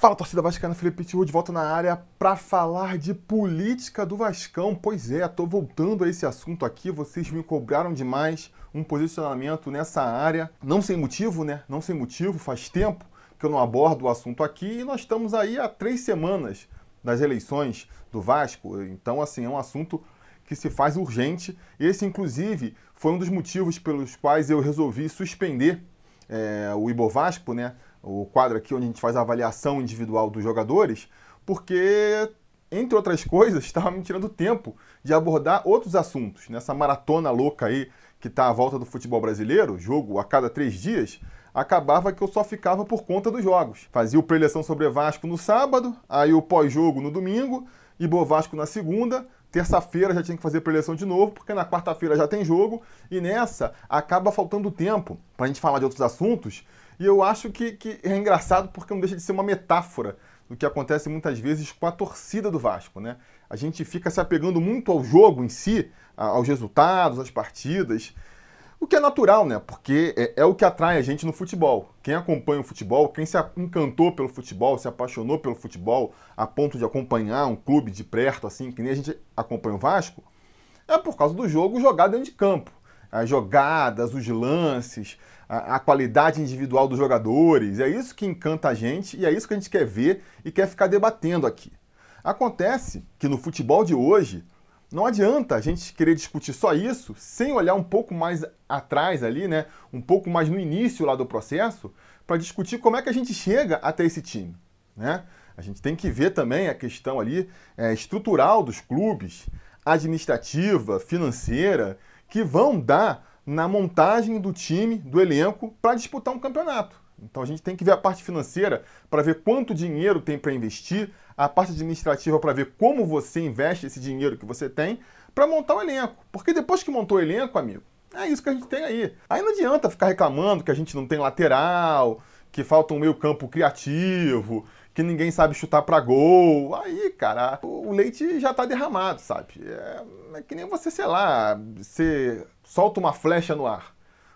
Fala, torcida vascaína, Felipe de volta na área para falar de política do Vascão. Pois é, tô voltando a esse assunto aqui, vocês me cobraram demais um posicionamento nessa área, não sem motivo, né? Não sem motivo, faz tempo que eu não abordo o assunto aqui e nós estamos aí há três semanas das eleições do Vasco, então assim, é um assunto que se faz urgente. Esse, inclusive, foi um dos motivos pelos quais eu resolvi suspender é, o Ibo Vasco, né? O quadro aqui onde a gente faz a avaliação individual dos jogadores, porque, entre outras coisas, estava me tirando tempo de abordar outros assuntos. Nessa maratona louca aí que está à volta do futebol brasileiro, jogo a cada três dias, acabava que eu só ficava por conta dos jogos. Fazia o preleção sobre Vasco no sábado, aí o pós-jogo no domingo, e Bo Vasco na segunda, Terça-feira já tinha que fazer preleção de novo, porque na quarta-feira já tem jogo, e nessa acaba faltando tempo para a gente falar de outros assuntos e eu acho que, que é engraçado porque não deixa de ser uma metáfora do que acontece muitas vezes com a torcida do Vasco, né? A gente fica se apegando muito ao jogo em si, aos resultados, às partidas, o que é natural, né? Porque é, é, o que atrai a gente no futebol. Quem acompanha o futebol, quem se encantou pelo futebol, se apaixonou pelo futebol, a ponto de acompanhar um clube de perto, assim, que nem a gente acompanha o Vasco, é por causa do jogo jogado dentro de campo. As jogadas, os lances, a, qualidade individual dos jogadores. É isso que encanta a gente e é isso que a gente quer ver e quer ficar debatendo aqui. Acontece que no futebol de hoje não adianta a gente querer discutir só isso sem olhar um pouco mais atrás ali, né? Um pouco mais no início lá do processo para discutir como é que a gente chega até esse time, né? A gente tem que ver também a questão ali é, estrutural dos clubes, administrativa, financeira, que vão dar na montagem do time, do elenco, para disputar um campeonato. Então a gente tem que ver a parte financeira para ver quanto dinheiro tem para investir, a parte administrativa para ver como você investe esse dinheiro que você tem para montar o elenco. Porque depois que montou o elenco, amigo, é isso que a gente tem aí. Aí não adianta ficar reclamando que a gente não tem lateral, que falta um meio campo criativo, que ninguém sabe chutar para gol. Aí, cara, o leite já tá derramado, sabe? É, é que nem você, sei lá, você solta uma flecha no ar.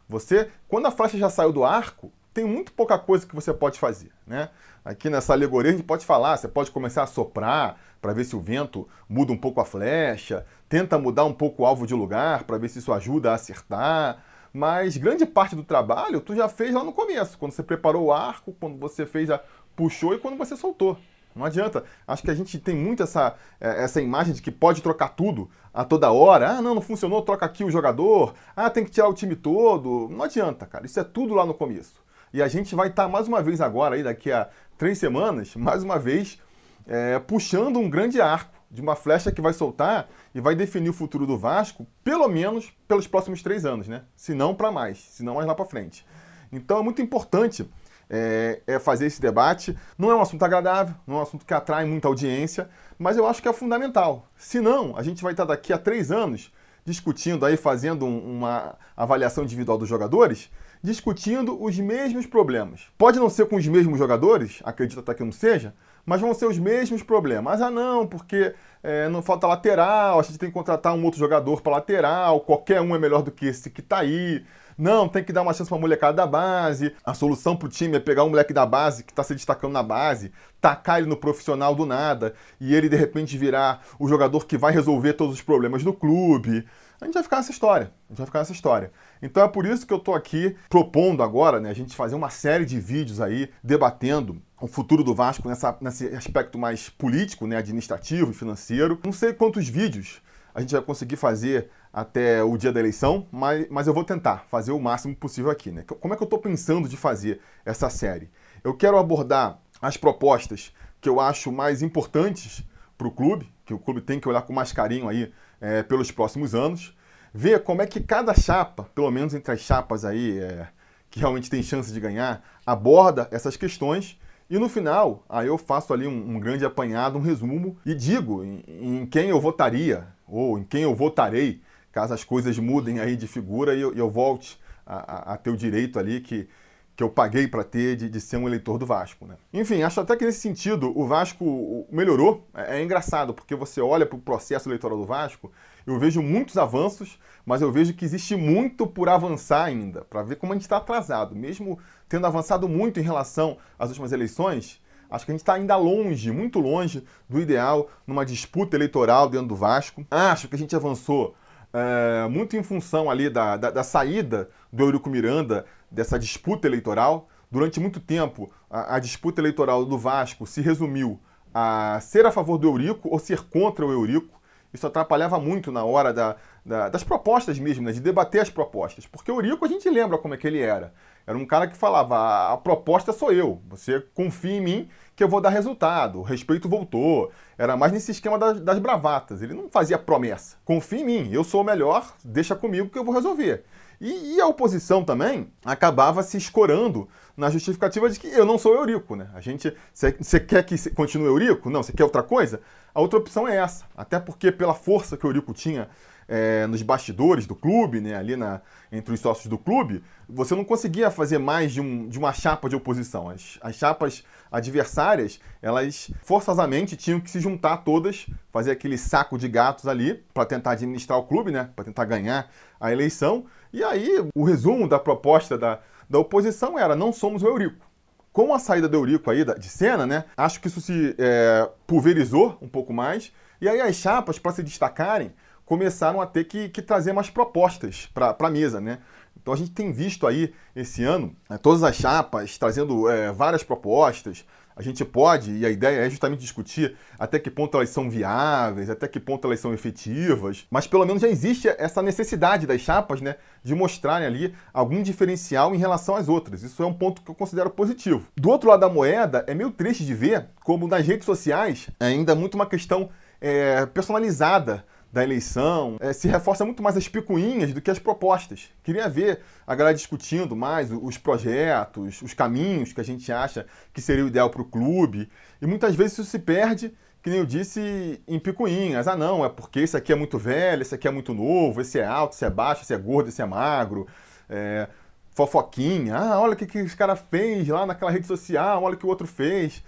Você, quando a flecha já saiu do arco, tem muito pouca coisa que você pode fazer, né? Aqui nessa alegoria a gente pode falar, você pode começar a soprar para ver se o vento muda um pouco a flecha, tenta mudar um pouco o alvo de lugar para ver se isso ajuda a acertar, mas grande parte do trabalho tu já fez lá no começo, quando você preparou o arco, quando você fez a puxou e quando você soltou. Não adianta. Acho que a gente tem muito essa, é, essa imagem de que pode trocar tudo a toda hora. Ah, não, não funcionou, troca aqui o jogador. Ah, tem que tirar o time todo. Não adianta, cara. Isso é tudo lá no começo. E a gente vai estar mais uma vez agora, aí daqui a três semanas, mais uma vez, é, puxando um grande arco de uma flecha que vai soltar e vai definir o futuro do Vasco, pelo menos pelos próximos três anos, né? Se não para mais, se não mais lá para frente. Então é muito importante é, é, fazer esse debate. Não é um assunto agradável, não é um assunto que atrai muita audiência, mas eu acho que é fundamental. Se não, a gente vai estar daqui a três anos discutindo aí, fazendo um, uma avaliação individual dos jogadores, discutindo os mesmos problemas. Pode não ser com os mesmos jogadores, acredito até que não seja, mas vão ser os mesmos problemas. Ah, não, porque é, não falta lateral, a gente tem que contratar um outro jogador para lateral, qualquer um é melhor do que esse que está aí. Não, tem que dar uma chance pra molecada da base. A solução pro time é pegar um moleque da base que tá se destacando na base, tacar ele no profissional do nada e ele de repente virar o jogador que vai resolver todos os problemas do clube. A gente vai ficar nessa história. A gente vai ficar nessa história. Então é por isso que eu tô aqui propondo agora, né, a gente fazer uma série de vídeos aí debatendo o futuro do Vasco nessa, nesse aspecto mais político, né, administrativo e financeiro. Não sei quantos vídeos a gente vai conseguir fazer até o dia da eleição, mas, mas eu vou tentar fazer o máximo possível aqui. Né? Como é que eu estou pensando de fazer essa série? Eu quero abordar as propostas que eu acho mais importantes para o clube, que o clube tem que olhar com mais carinho aí é, pelos próximos anos, ver como é que cada chapa, pelo menos entre as chapas aí é, que realmente tem chance de ganhar, aborda essas questões e no final, aí eu faço ali um, um grande apanhado, um resumo e digo em, em, quem eu votaria ou em quem eu votarei, caso as coisas mudem aí de figura e eu, eu volte a, a, a, ter o direito ali que, que eu paguei para ter de, de, ser um eleitor do Vasco. Né? Enfim, acho até que nesse sentido o Vasco melhorou. É, é engraçado, porque você olha para o processo eleitoral do Vasco, eu vejo muitos avanços, mas eu vejo que existe muito por avançar ainda, para ver como a gente está atrasado. Mesmo tendo avançado muito em relação às últimas eleições, Acho que a gente está ainda longe, muito longe do ideal numa disputa eleitoral dentro do Vasco. Acho que a gente avançou é, muito em função ali da, da, da, saída do Eurico Miranda dessa disputa eleitoral. Durante muito tempo, a, a, disputa eleitoral do Vasco se resumiu a ser a favor do Eurico ou ser contra o Eurico. Isso atrapalhava muito na hora da, da, das propostas mesmo, né, de debater as propostas. Porque o Eurico a gente lembra como é que ele era. Era um cara que falava: a proposta sou eu, você confia em mim que eu vou dar resultado, o respeito voltou. Era mais nesse esquema das, das bravatas. Ele não fazia promessa. Confia em mim, eu sou o melhor, deixa comigo que eu vou resolver. E, e, a oposição também acabava se escorando na justificativa de que eu não sou Eurico, né? A gente, você quer que continue Eurico? Não, você quer outra coisa? A outra opção é essa. Até porque pela força que o Eurico tinha é, nos bastidores do clube, né, ali na, entre os sócios do clube, você não conseguia fazer mais de, um, de uma chapa de oposição. As, as chapas adversárias, elas forçosamente tinham que se juntar todas, fazer aquele saco de gatos ali para tentar administrar o clube, né, para tentar ganhar a eleição. E aí, o resumo da proposta da, da oposição era: não somos o Eurico. Com a saída do Eurico aí de cena, né, acho que isso se é, pulverizou um pouco mais. E aí as chapas, para se destacarem, começaram a ter que, que trazer mais propostas para a mesa, né? Então a gente tem visto aí esse ano né, todas as chapas trazendo é, várias propostas. A gente pode, e a ideia é justamente discutir até que ponto elas são viáveis, até que ponto elas são efetivas, mas pelo menos já existe essa necessidade das chapas né, de mostrarem ali algum diferencial em relação às outras. Isso é um ponto que eu considero positivo. Do outro lado da moeda, é meio triste de ver como nas redes sociais é ainda muito uma questão é, personalizada da eleição, é, se reforça muito mais as picuinhas do que as propostas. Queria ver a galera discutindo mais os projetos, os caminhos que a gente acha que seria o ideal para o clube. E muitas vezes isso se perde, que nem eu disse, em picuinhas. Ah, não, é porque esse aqui é muito velho, esse aqui é muito novo, esse é alto, esse é baixo, esse é gordo, esse é magro. É, fofoquinha. Ah, olha o que, que esse cara fez lá naquela rede social, olha o que o outro fez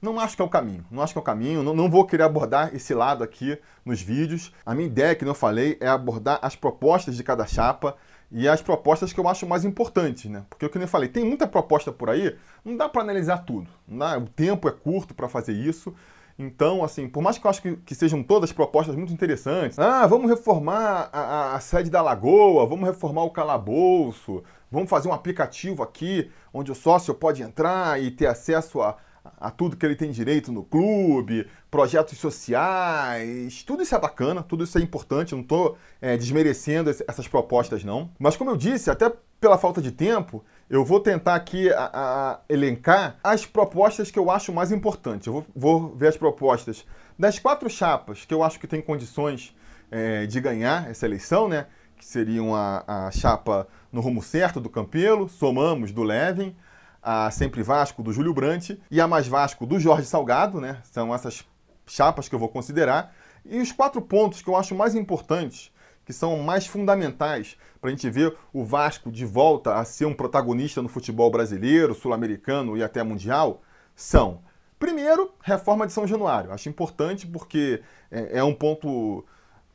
não acho que é o caminho. Não acho que é o caminho. Não, não vou querer abordar esse lado aqui nos vídeos. A minha ideia, que eu falei, é abordar as propostas de cada chapa e as propostas que eu acho mais importantes, né? Porque o que eu falei, tem muita proposta por aí, não dá para analisar tudo. Dá, o tempo é curto para fazer isso. Então, assim, por mais que eu acho que, que, sejam todas propostas muito interessantes, ah, vamos reformar a, a, a, sede da Lagoa, vamos reformar o calabouço, vamos fazer um aplicativo aqui onde o sócio pode entrar e ter acesso a, a tudo que ele tem direito no clube, projetos sociais, tudo isso é bacana, tudo isso é importante, não estou é, desmerecendo essas propostas não. Mas como eu disse, até pela falta de tempo, eu vou tentar aqui a, a elencar as propostas que eu acho mais importantes. Eu vou, vou, ver as propostas das quatro chapas que eu acho que tem condições é, de ganhar essa eleição, né? Que seriam a, a chapa no rumo certo do Campelo, somamos do Levin, a Sempre Vasco do Júlio Brandt e a Mais Vasco do Jorge Salgado, né? São essas chapas que eu vou considerar. E os quatro pontos que eu acho mais importantes, que são mais fundamentais para a gente ver o Vasco de volta a ser um protagonista no futebol brasileiro, sul-americano e até mundial, são: primeiro, reforma de São Januário. Acho importante porque é, é um ponto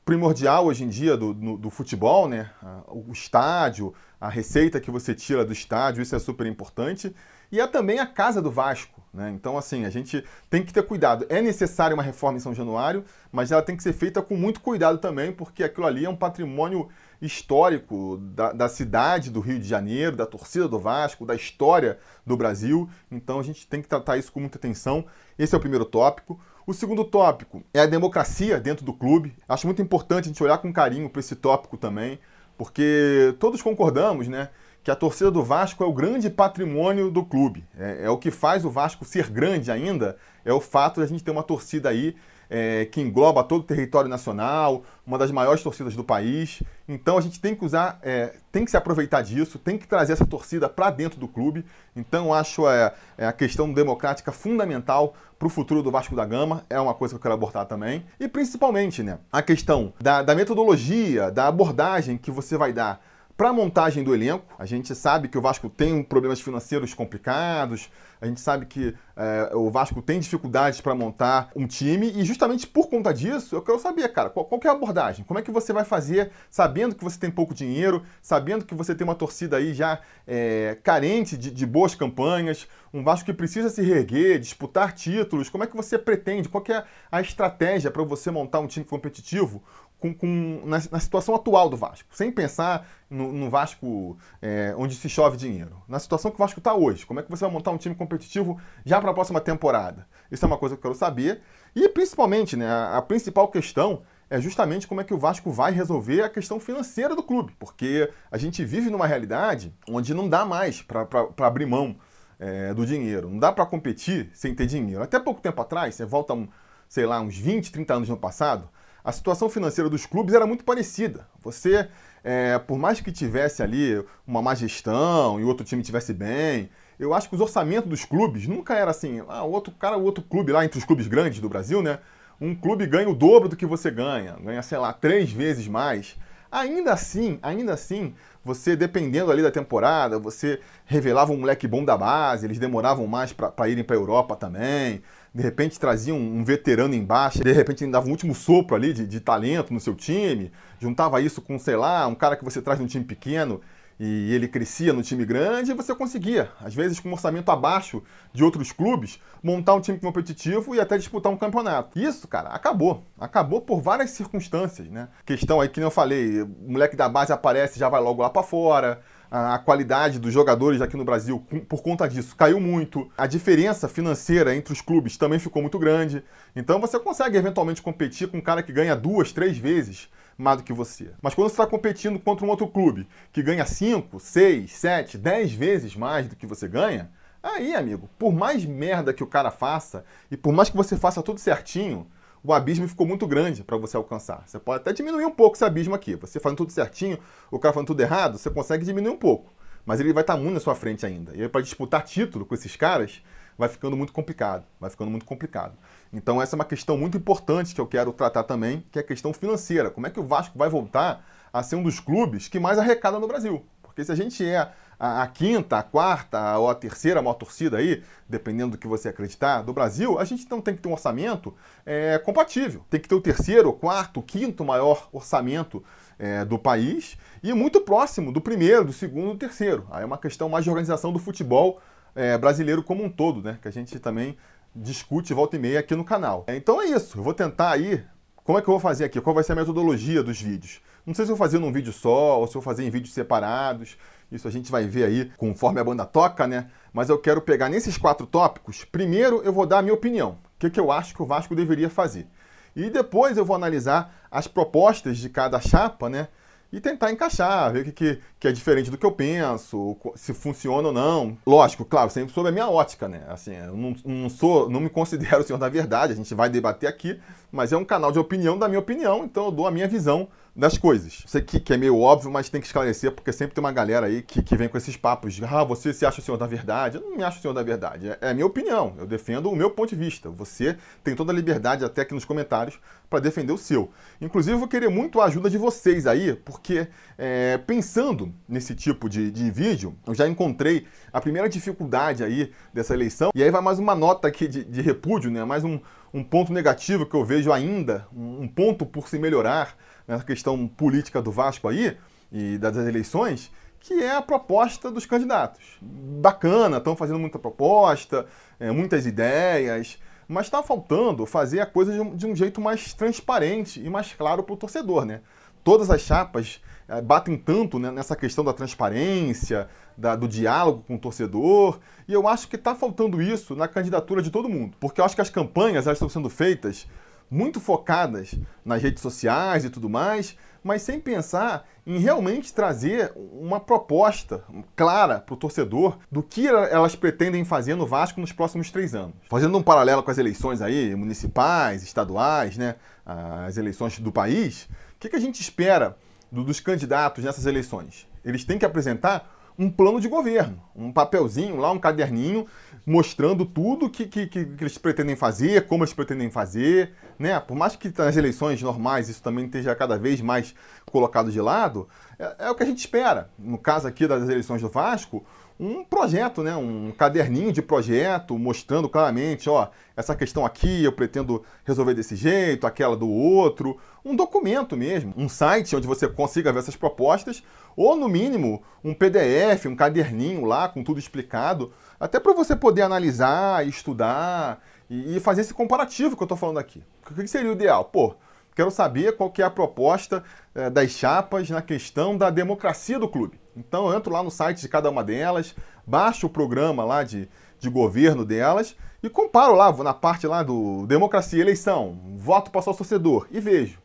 primordial hoje em dia do, do, do, futebol, né? O estádio, a receita que você tira do estádio, isso é super importante. E é também a casa do Vasco, né? Então, assim, a gente tem que ter cuidado. É necessária uma reforma em São Januário, mas ela tem que ser feita com muito cuidado também, porque aquilo ali é um patrimônio histórico da, da cidade do Rio de Janeiro, da torcida do Vasco, da história do Brasil. Então, a gente tem que tratar isso com muita atenção. Esse é o primeiro tópico. O segundo tópico é a democracia dentro do clube. Acho muito importante a gente olhar com carinho para esse tópico também, porque todos concordamos, né? Que a torcida do Vasco é o grande patrimônio do clube. É, é o que faz o Vasco ser grande ainda, é o fato de a gente ter uma torcida aí é, que engloba todo o território nacional, uma das maiores torcidas do país. Então a gente tem que usar, é, tem que se aproveitar disso, tem que trazer essa torcida para dentro do clube. Então acho é, é a questão democrática fundamental para o futuro do Vasco da Gama, é uma coisa que eu quero abordar também. E principalmente né, a questão da, da metodologia, da abordagem que você vai dar para a montagem do elenco. A gente sabe que o Vasco tem problemas financeiros complicados, a gente sabe que é, o Vasco tem dificuldades para montar um time e justamente por conta disso eu quero saber, cara, qual, qual é a abordagem? Como é que você vai fazer sabendo que você tem pouco dinheiro, sabendo que você tem uma torcida aí já é, carente de, de, boas campanhas, um Vasco que precisa se reerguer, disputar títulos? Como é que você pretende? Qual é a estratégia para você montar um time competitivo com, com na, na, situação atual do Vasco, sem pensar no, no Vasco é, onde se chove dinheiro. Na situação que o Vasco está hoje, como é que você vai montar um time competitivo já para a próxima temporada? Isso é uma coisa que eu quero saber. E principalmente, né, a, a principal questão é justamente como é que o Vasco vai resolver a questão financeira do clube, porque a gente vive numa realidade onde não dá mais para abrir mão é, do dinheiro, não dá para competir sem ter dinheiro. Até pouco tempo atrás, você volta, sei lá, uns 20, 30 anos no passado, a situação financeira dos clubes era muito parecida. Você, é, por mais que tivesse ali uma má gestão e outro time tivesse bem, eu acho que os orçamentos dos clubes nunca era assim, ah, outro cara, outro clube lá entre os clubes grandes do Brasil, né? Um clube ganha o dobro do que você ganha, ganha, sei lá, três vezes mais. Ainda assim, ainda assim, você dependendo ali da temporada, você revelava um moleque bom da base, eles demoravam mais para irem para a Europa também de repente trazia um, um veterano embaixo, de repente ele dava um último sopro ali de, de, talento no seu time, juntava isso com, sei lá, um cara que você traz de um time pequeno e ele crescia no time grande e você conseguia, às vezes com um orçamento abaixo de outros clubes, montar um time competitivo e até disputar um campeonato. Isso, cara, acabou. Acabou por várias circunstâncias, né? Questão aí que nem eu falei, o moleque da base aparece já vai logo lá para fora a qualidade dos jogadores aqui no Brasil, por conta disso, caiu muito. A diferença financeira entre os clubes também ficou muito grande. Então você consegue eventualmente competir com um cara que ganha duas, três vezes mais do que você. Mas quando você está competindo contra um outro clube que ganha cinco, seis, sete, dez vezes mais do que você ganha, aí, amigo, por mais merda que o cara faça e por mais que você faça tudo certinho, o abismo ficou muito grande para você alcançar. Você pode até diminuir um pouco esse abismo aqui. Você fazendo tudo certinho, o cara fazendo tudo errado, você consegue diminuir um pouco. Mas ele vai estar tá muito na sua frente ainda. E para disputar título com esses caras, vai ficando muito complicado. Vai ficando muito complicado. Então, essa é uma questão muito importante que eu quero tratar também, que é a questão financeira. Como é que o Vasco vai voltar a ser um dos clubes que mais arrecada no Brasil? Porque se a gente é a, a, quinta, a quarta ou a terceira maior torcida aí, dependendo do que você acreditar, do Brasil, a gente não tem que ter um orçamento é, compatível. Tem que ter o terceiro, quarto, quinto maior orçamento é, do país e muito próximo do primeiro, do segundo do terceiro. Aí é uma questão mais de organização do futebol é, brasileiro como um todo, né? Que a gente também discute volta e meia aqui no canal. Então é isso. Eu vou tentar aí. Como é que eu vou fazer aqui? Qual vai ser a metodologia dos vídeos? Não sei se eu vou fazer num vídeo só ou se eu vou fazer em vídeos separados. Isso a gente vai ver aí conforme a banda toca, né? Mas eu quero pegar nesses quatro tópicos. Primeiro, eu vou dar a minha opinião. O que, que eu acho que o Vasco deveria fazer. E depois eu vou analisar as propostas de cada chapa, né? e tentar encaixar, ver o que, que, que, é diferente do que eu penso, se funciona ou não. Lógico, claro, sempre sob a minha ótica, né? Assim, eu não, não sou, não me considero o senhor da verdade, a gente vai debater aqui, mas é um canal de opinião da minha opinião, então eu dou a minha visão das coisas. Sei que, que é meio óbvio, mas tem que esclarecer, porque sempre tem uma galera aí que, que vem com esses papos de ah, você se acha o senhor da verdade. Eu não me acho o senhor da verdade. É, é a minha opinião. Eu defendo o meu ponto de vista. Você tem toda a liberdade, até aqui nos comentários, para defender o seu. Inclusive, eu vou querer muito a ajuda de vocês aí, porque é, pensando nesse tipo de, de vídeo, eu já encontrei a primeira dificuldade aí dessa eleição. E aí vai mais uma nota aqui de, de repúdio, né? Mais um, um ponto negativo que eu vejo ainda, um ponto por se melhorar nessa questão política do Vasco aí e das eleições, que é a proposta dos candidatos. Bacana, estão fazendo muita proposta, é, muitas ideias, mas está faltando fazer a coisa de um, de um, jeito mais transparente e mais claro para o torcedor, né? Todas as chapas é, batem tanto né, nessa questão da transparência, da, do diálogo com o torcedor, e eu acho que está faltando isso na candidatura de todo mundo, porque eu acho que as campanhas elas estão sendo feitas muito focadas nas redes sociais e tudo mais, mas sem pensar em realmente trazer uma proposta clara para o torcedor do que elas pretendem fazer no Vasco nos próximos três anos. Fazendo um paralelo com as eleições aí, municipais, estaduais, né, as eleições do país, o que, a gente espera do, dos candidatos nessas eleições? Eles têm que apresentar um plano de governo, um papelzinho lá, um caderninho, mostrando tudo que, que, que, eles pretendem fazer, como eles pretendem fazer, né? Por mais que nas eleições normais isso também esteja cada vez mais colocado de lado, é, é o que a gente espera. No caso aqui das eleições do Vasco, um projeto, né? um caderninho de projeto mostrando claramente, ó, essa questão aqui eu pretendo resolver desse jeito, aquela do outro, um documento mesmo, um site onde você consiga ver essas propostas, ou no mínimo um PDF, um caderninho lá com tudo explicado, até para você poder analisar, estudar e fazer esse comparativo que eu estou falando aqui. O que seria o ideal? Pô, quero saber qual que é a proposta é, das chapas na questão da democracia do clube. Então eu entro lá no site de cada uma delas, baixo o programa lá de, de governo delas e comparo lá na parte lá do democracia, eleição, voto para sócio torcedor e vejo.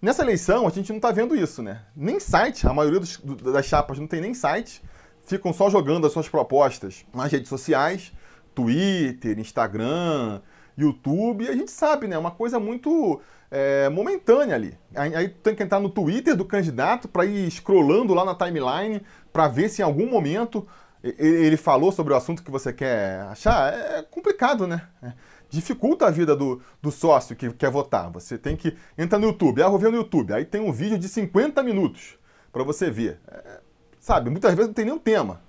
Nessa eleição a gente não está vendo isso, né? Nem site, a maioria dos, das chapas não tem nem site, ficam só jogando as suas propostas nas redes sociais, Twitter, Instagram, YouTube, e a gente sabe, né? Uma coisa muito é, momentânea ali. Aí, aí, tem que entrar no Twitter do candidato para ir scrollando lá na timeline para ver se em algum momento ele falou sobre o assunto que você quer achar. É complicado, né? É, dificulta a vida do, do sócio que quer votar. Você tem que entrar no YouTube. Ah, vou ver no YouTube. Aí tem um vídeo de 50 minutos para você ver. É, sabe, muitas vezes não tem nenhum tema.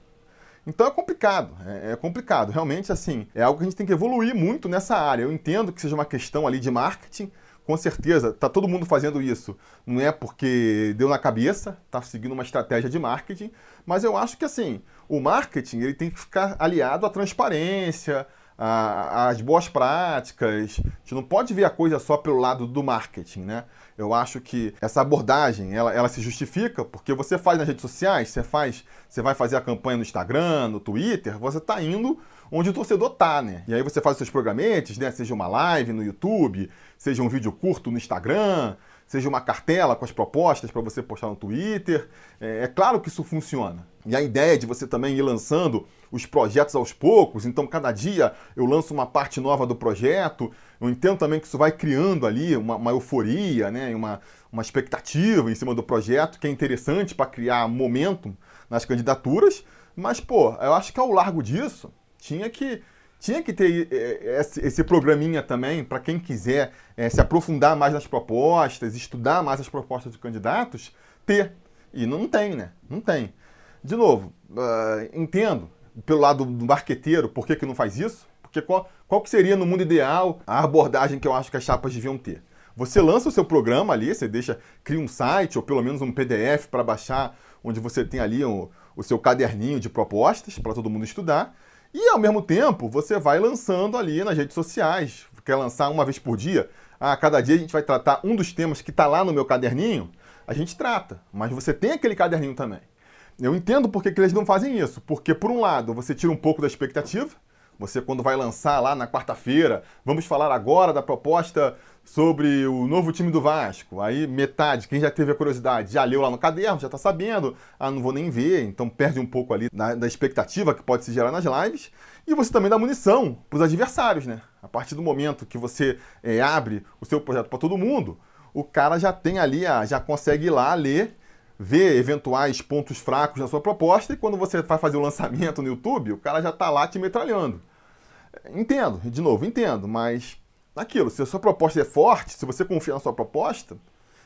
Então é complicado, é, é, complicado. Realmente, assim, é algo que a gente tem que evoluir muito nessa área. Eu entendo que seja uma questão ali de marketing, com certeza, tá todo mundo fazendo isso. Não é porque deu na cabeça, tá seguindo uma estratégia de marketing, mas eu acho que assim, o marketing ele tem que ficar aliado à transparência, às boas práticas. A gente não pode ver a coisa só pelo lado do marketing, né? Eu acho que essa abordagem, ela, ela se justifica porque você faz nas redes sociais, você faz, você vai fazer a campanha no Instagram, no Twitter, você está indo onde o torcedor tá, né? E aí você faz os seus programetes, né? Seja uma live no YouTube, seja um vídeo curto no Instagram, seja uma cartela com as propostas para você postar no Twitter. É, é, claro que isso funciona. E a ideia de você também ir lançando os projetos aos poucos, então cada dia eu lanço uma parte nova do projeto. Eu entendo também que isso vai criando ali uma, uma euforia, né? uma, uma expectativa em cima do projeto, que é interessante para criar momento nas candidaturas. Mas, pô, eu acho que ao largo disso, tinha que tinha que ter é, esse, esse programinha também para quem quiser é, se aprofundar mais nas propostas, estudar mais as propostas dos candidatos, ter. E não tem, né? Não tem. De novo, uh, entendo pelo lado do marqueteiro por que, que não faz isso, porque qual, qual que seria no mundo ideal a abordagem que eu acho que as chapas deviam ter? Você lança o seu programa ali, você deixa, cria um site ou pelo menos um PDF para baixar, onde você tem ali o, o seu caderninho de propostas para todo mundo estudar. E ao mesmo tempo, você vai lançando ali nas redes sociais. Quer lançar uma vez por dia? Ah, cada dia a gente vai tratar um dos temas que está lá no meu caderninho. A gente trata, mas você tem aquele caderninho também. Eu entendo por que, que eles não fazem isso. Porque, por um lado, você tira um pouco da expectativa. Você, quando vai lançar lá na quarta-feira, vamos falar agora da proposta sobre o novo time do Vasco. Aí metade, quem já teve a curiosidade, já leu lá no caderno, já está sabendo. Ah, não vou nem ver, então perde um pouco ali da, expectativa que pode se gerar nas lives. E você também dá munição para os adversários, né? A partir do momento que você é, abre o seu projeto para todo mundo, o cara já tem ali, a, já consegue ir lá ler, ver eventuais pontos fracos na sua proposta e quando você vai fazer o lançamento no YouTube, o cara já está lá te metralhando. Entendo, de novo, entendo, mas naquilo. Se a sua proposta é forte, se você confia na sua proposta,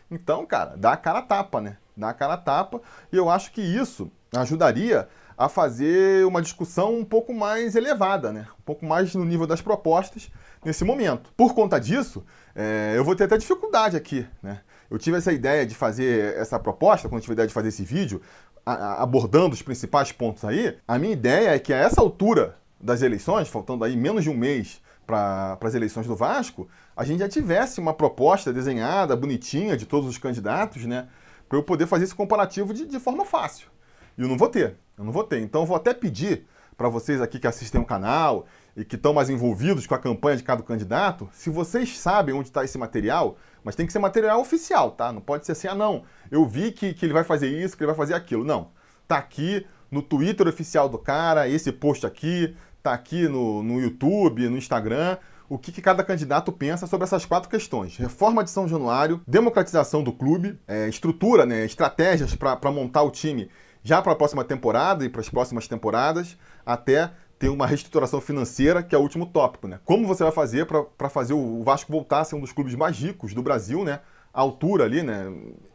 então, cara, dá a cara a tapa, né? Dá a cara a tapa. E eu acho que isso ajudaria a fazer uma discussão um pouco mais elevada, né? Um pouco mais no nível das propostas nesse momento. Por conta disso, é, eu vou ter até dificuldade aqui, né? Eu tive essa ideia de fazer essa proposta, quando eu tive a ideia de fazer esse vídeo, a, a, abordando os principais pontos aí, a minha ideia é que a essa altura das eleições, faltando aí menos de um mês para as eleições do Vasco, a gente já tivesse uma proposta desenhada, bonitinha, de todos os candidatos, né? Para eu poder fazer esse comparativo de, de forma fácil. E eu não vou ter, eu não vou ter. Então eu vou até pedir para vocês aqui que assistem o canal e que estão mais envolvidos com a campanha de cada candidato, se vocês sabem onde está esse material, mas tem que ser material oficial, tá? Não pode ser assim, ah não, eu vi que, que ele vai fazer isso, que ele vai fazer aquilo. Não. Tá aqui no Twitter oficial do cara, esse post aqui, está aqui no, no YouTube, no Instagram, o que, que, cada candidato pensa sobre essas quatro questões: reforma de São Januário, democratização do clube, é, estrutura, né, estratégias para montar o time já para a próxima temporada e para as próximas temporadas, até ter uma reestruturação financeira, que é o último tópico, né? Como você vai fazer para fazer o Vasco voltar a ser um dos clubes mais ricos do Brasil, né? A altura ali, né?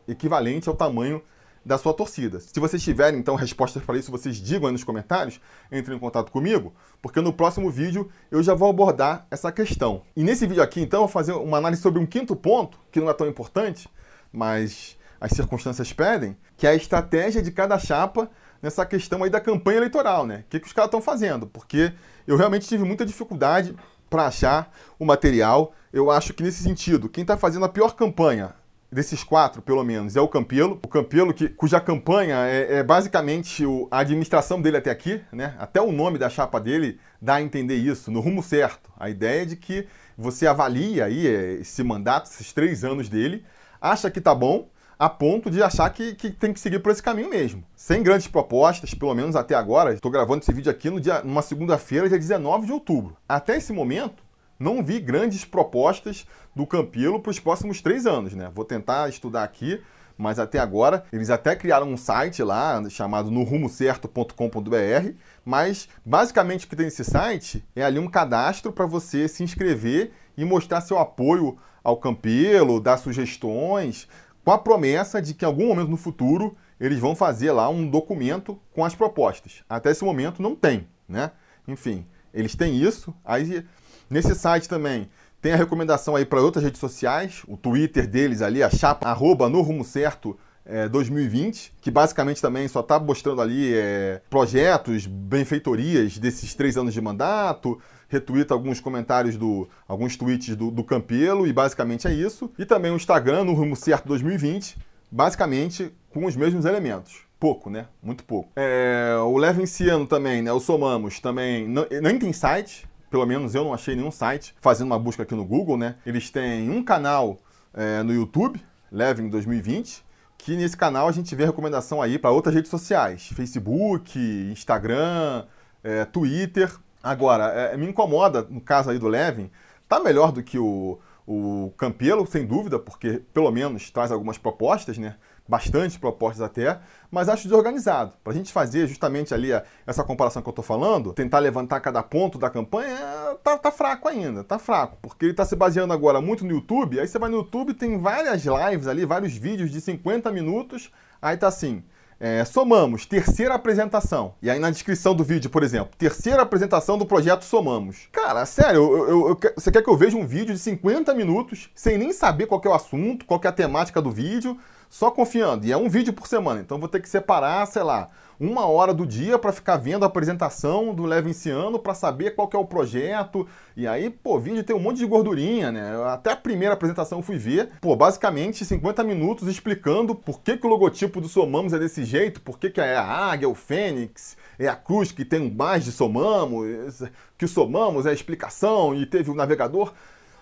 Equivalente ao tamanho da sua torcida. Se vocês tiverem, então, respostas para isso, vocês digam aí nos comentários, entrem em contato comigo, porque no próximo vídeo eu já vou abordar essa questão. E nesse vídeo aqui, então, eu vou fazer uma análise sobre um quinto ponto, que não é tão importante, mas as circunstâncias pedem, que é a estratégia de cada chapa nessa questão aí da campanha eleitoral, né? O que, que os caras estão fazendo? Porque eu realmente tive muita dificuldade para achar o material. Eu acho que nesse sentido, quem está fazendo a pior campanha desses quatro, pelo menos, é o Campelo. O Campelo, que, cuja campanha é, é basicamente o, a administração dele até aqui, né? Até o nome da chapa dele dá a entender isso, no rumo certo. A ideia é de que você avalia aí é, esse mandato, esses três anos dele, acha que tá bom, a ponto de achar que, que, tem que seguir por esse caminho mesmo. Sem grandes propostas, pelo menos até agora. Estou gravando esse vídeo aqui no dia, numa segunda-feira, dia 19 de outubro. Até esse momento, não vi grandes propostas do Campelo para os próximos três anos, né? Vou tentar estudar aqui, mas até agora eles até criaram um site lá chamado norumocerto.com.br, mas basicamente o que tem nesse site é ali um cadastro para você se inscrever e mostrar seu apoio ao Campelo, dar sugestões, com a promessa de que em algum momento no futuro eles vão fazer lá um documento com as propostas. Até esse momento não tem, né? Enfim, eles têm isso. Aí nesse site também tem a recomendação aí para outras redes sociais, o Twitter deles ali, a chapa arroba no rumo certo é, 2020, que basicamente também só está mostrando ali é, projetos, benfeitorias desses três anos de mandato, retuita alguns comentários do. alguns tweets do, do Campelo, e basicamente é isso. E também o Instagram, no Rumo Certo 2020, basicamente com os mesmos elementos. Pouco, né? Muito pouco. É, o Levenciano também, né? O Somamos também não, nem tem site, pelo menos eu não achei nenhum site, fazendo uma busca aqui no Google, né? Eles têm um canal é, no YouTube, Levin 2020, que nesse canal a gente vê recomendação aí para outras redes sociais, Facebook, Instagram, é, Twitter. Agora, é, me incomoda, no caso aí do Levin, tá melhor do que o, o Campelo, sem dúvida, porque pelo menos traz algumas propostas, né? Bastante propostas até, mas acho desorganizado. Para a gente fazer justamente ali a, essa comparação que eu estou falando, tentar levantar cada ponto da campanha, tá, tá fraco ainda, tá fraco, porque ele está se baseando agora muito no YouTube. Aí você vai no YouTube, tem várias lives ali, vários vídeos de 50 minutos, aí tá assim. É, somamos, terceira apresentação. E aí na descrição do vídeo, por exemplo, terceira apresentação do projeto Somamos. Cara, sério, eu, eu, eu, você quer que eu veja um vídeo de 50 minutos sem nem saber qual é o assunto, qual é a temática do vídeo, só confiando. E é um vídeo por semana, então vou ter que separar, sei lá, uma hora do dia para ficar vendo a apresentação do Levinciano para saber qual é o projeto. E aí, pô, vídeo tem um monte de gordurinha, né? Até a primeira apresentação eu fui ver, pô, basicamente 50 minutos explicando por que, que o logotipo do Somamos é desse jeito, por que, que é a águia, o fênix, é a cruz que tem um mais de Somamos, que Somamos é a explicação e teve o navegador.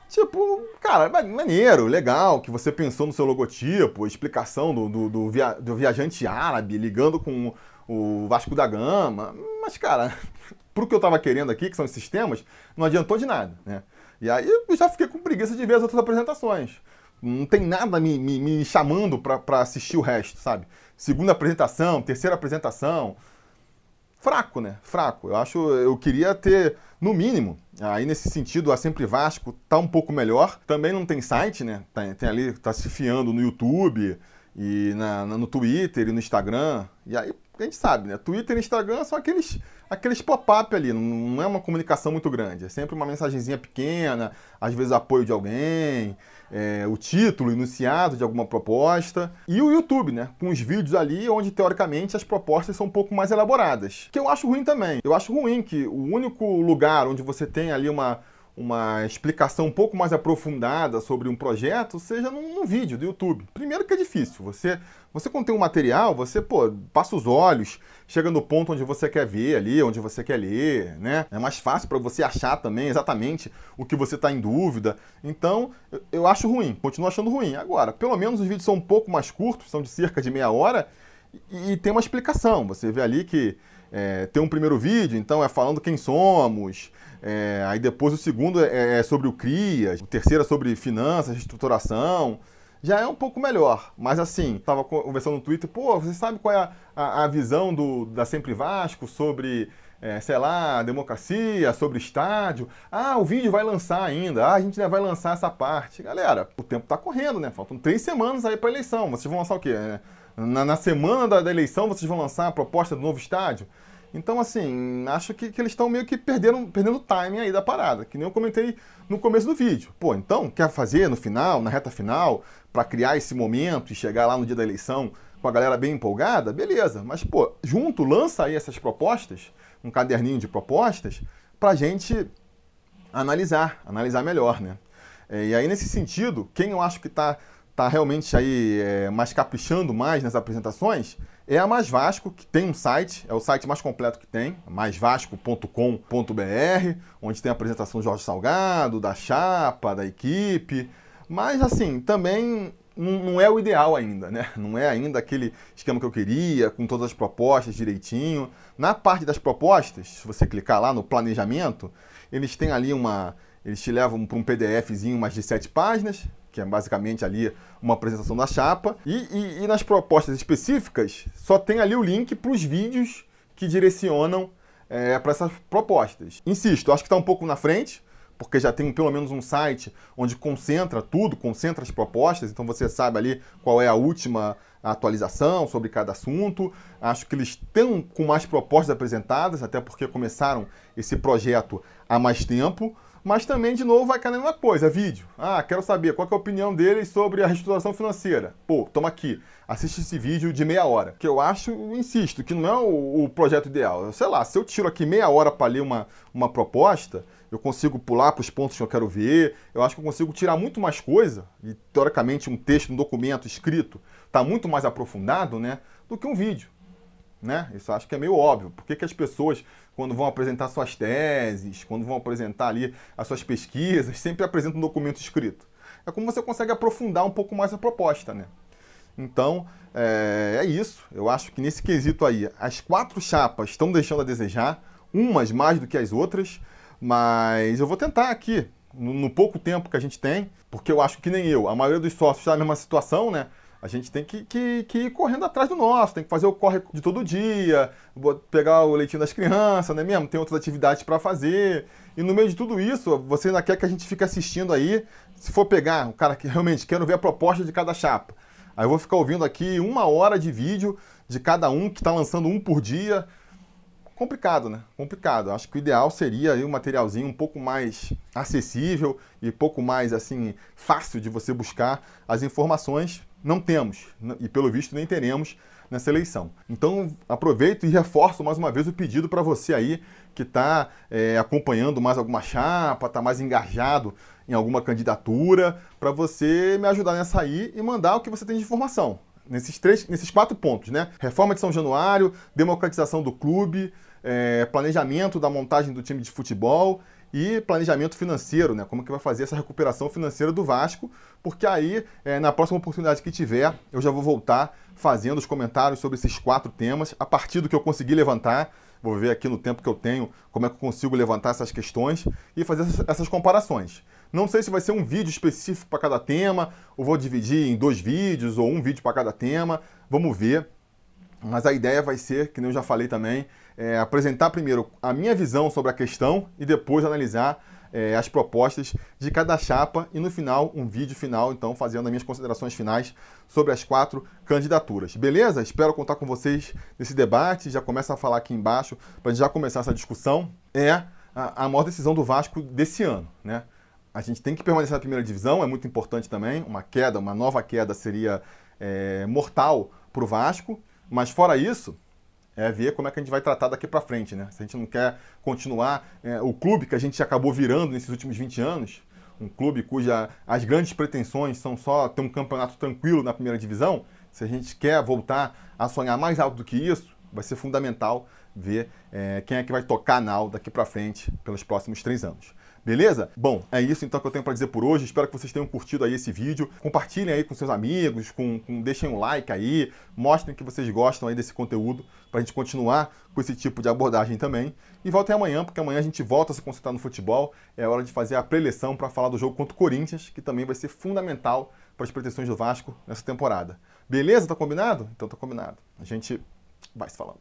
Tipo, cara, maneiro, legal que você pensou no seu logotipo, explicação do, do, do, via, do viajante árabe ligando com o Vasco da Gama. Mas, cara, pro que eu tava querendo aqui, que são esses temas, não adiantou de nada, né? E aí eu já fiquei com preguiça de ver as outras apresentações. Não tem nada me, me, me chamando para assistir o resto, sabe? Segunda apresentação, terceira apresentação. Fraco, né? Fraco. Eu acho, eu queria ter, no mínimo, Aí, nesse sentido, a Sempre Vasco tá um pouco melhor. Também não tem site, né? Tem, tem ali, tá se fiando no YouTube e na, no Twitter e no Instagram. E aí, a gente sabe, né? Twitter e Instagram são aqueles, aqueles pop-up ali, não, é uma comunicação muito grande. É sempre uma mensagenzinha pequena, às vezes apoio de alguém é, o título enunciado de alguma proposta, e o YouTube, né? Com os vídeos ali onde, teoricamente, as propostas são um pouco mais elaboradas. Que eu acho ruim também. Eu acho ruim que o único lugar onde você tem ali uma uma explicação um pouco mais aprofundada sobre um projeto, seja num, num, vídeo do YouTube. Primeiro que é difícil. Você, você tem um material, você, pô, passa os olhos, chega no ponto onde você quer ver ali, onde você quer ler, né? É mais fácil para você achar também exatamente o que você está em dúvida. Então, eu, eu acho ruim, continuo achando ruim. Agora, pelo menos os vídeos são um pouco mais curtos, são de cerca de meia hora, e, e tem uma explicação. Você vê ali que é, tem um primeiro vídeo, então é falando quem somos, é, aí depois o segundo é, é, sobre o CRIAS, o terceiro é sobre finanças, estruturação. já é um pouco melhor. Mas assim, estava conversando no Twitter, pô, você sabe qual é a, a, a visão do, da Sempre Vasco sobre, é, sei lá, democracia, sobre estádio? Ah, o vídeo vai lançar ainda, ah, a gente vai lançar essa parte. Galera, o tempo está correndo, né? Faltam três semanas aí para eleição. Vocês vão lançar o quê? É, na, na semana da, da eleição vocês vão lançar a proposta do novo estádio? Então, assim, acho que, que eles estão meio que perdendo, perdendo o timing aí da parada, que nem eu comentei no começo do vídeo. Pô, então, quer fazer no final, na reta final, para criar esse momento e chegar lá no dia da eleição com a galera bem empolgada? Beleza, mas, pô, junto, lança aí essas propostas, um caderninho de propostas, pra gente analisar, analisar melhor, né? É, e aí, nesse sentido, quem eu acho que está tá realmente aí é, mais caprichando mais nas apresentações é a Mais Vasco, que tem um site, é o site mais completo que tem, maisvasco.com.br, onde tem a apresentação do Jorge Salgado, da chapa, da equipe. Mas assim, também não é o ideal ainda, né? Não é ainda aquele esquema que eu queria, com todas as propostas direitinho. Na parte das propostas, se você clicar lá no planejamento, eles têm ali uma. Eles te levam para um PDFzinho mais de sete páginas, que é basicamente ali uma apresentação da chapa. E, e, e nas propostas específicas, só tem ali o link para os vídeos que direcionam é, para essas propostas. Insisto, acho que está um pouco na frente, porque já tem pelo menos um site onde concentra tudo, concentra as propostas, então você sabe ali qual é a última atualização sobre cada assunto. Acho que eles estão com mais propostas apresentadas, até porque começaram esse projeto há mais tempo. Mas também, de novo, vai cair na mesma coisa, vídeo. Ah, quero saber qual é a opinião deles sobre a reestruturação financeira. Pô, toma aqui, assiste esse vídeo de meia hora. Que eu acho, insisto, que não é o, o projeto ideal. Sei lá, se eu tiro aqui meia hora para ler uma, uma proposta, eu consigo pular para os pontos que eu quero ver, eu acho que eu consigo tirar muito mais coisa, e teoricamente um texto, um documento escrito, está muito mais aprofundado, né, do que um vídeo. Né? Isso acho que é meio óbvio. Por que, que as pessoas, quando vão apresentar suas teses, quando vão apresentar ali as suas pesquisas, sempre apresentam um documento escrito? É como você consegue aprofundar um pouco mais a proposta, né? Então, é, é isso. Eu acho que nesse quesito aí, as quatro chapas estão deixando a desejar, umas mais do que as outras, mas eu vou tentar aqui, no, no pouco tempo que a gente tem, porque eu acho que nem eu, a maioria dos sócios está na mesma situação, né? A gente tem que, que, que, ir correndo atrás do nosso, tem que fazer o corre de todo dia, pegar o leitinho das crianças, né mesmo? Tem outras atividades para fazer. E no meio de tudo isso, você ainda quer que a gente fique assistindo aí. Se for pegar o cara que realmente quero ver a proposta de cada chapa. Aí eu vou ficar ouvindo aqui uma hora de vídeo de cada um que está lançando um por dia. Complicado, né? Complicado. Acho que o ideal seria aí um materialzinho um pouco mais acessível e pouco mais assim fácil de você buscar as informações não temos, e pelo visto nem teremos nessa eleição. Então aproveito e reforço mais uma vez o pedido para você aí que está é, acompanhando mais alguma chapa, está mais engajado em alguma candidatura, para você me ajudar nessa aí e mandar o que você tem de informação. Nesses, três, nesses quatro pontos, né? Reforma de São Januário, democratização do clube, é, planejamento da montagem do time de futebol e planejamento financeiro, né? Como que vai fazer essa recuperação financeira do Vasco, porque aí, é, na próxima oportunidade que tiver, eu já vou voltar fazendo os comentários sobre esses quatro temas, a partir do que eu conseguir levantar. Vou ver aqui no tempo que eu tenho como é que eu consigo levantar essas questões e fazer essas comparações. Não sei se vai ser um vídeo específico para cada tema, ou vou dividir em dois vídeos, ou um vídeo para cada tema. Vamos ver. Mas a ideia vai ser, que eu já falei também, é, apresentar primeiro a minha visão sobre a questão e depois analisar é, as propostas de cada chapa e no final um vídeo final, então fazendo as minhas considerações finais sobre as quatro candidaturas. Beleza? Espero contar com vocês nesse debate. Já começa a falar aqui embaixo para já começar essa discussão. É a, a maior decisão do Vasco desse ano, né? A gente tem que permanecer na primeira divisão, é muito importante também. Uma queda, uma nova queda seria é, mortal para o Vasco. Mas fora isso, é ver como é que a gente vai tratar daqui para frente, né? Se a gente não quer continuar é, o clube que a gente acabou virando nesses últimos 20 anos, um clube cuja as grandes pretensões são só ter um campeonato tranquilo na primeira divisão, se a gente quer voltar a sonhar mais alto do que isso, vai ser fundamental ver é, quem é que vai tocar na aula daqui para frente pelos próximos três anos. Beleza? Bom, é isso então que eu tenho para dizer por hoje. Espero que vocês tenham curtido aí esse vídeo. Compartilhem aí com seus amigos, com, com deixem um like aí, mostrem que vocês gostam aí desse conteúdo para a gente continuar com esse tipo de abordagem também. E voltem amanhã, porque amanhã a gente volta a se concentrar no futebol. É hora de fazer a preleção para falar do jogo contra o Corinthians, que também vai ser fundamental para as pretensões do Vasco nessa temporada. Beleza? Tá combinado? Então tá combinado. A gente vai se falando.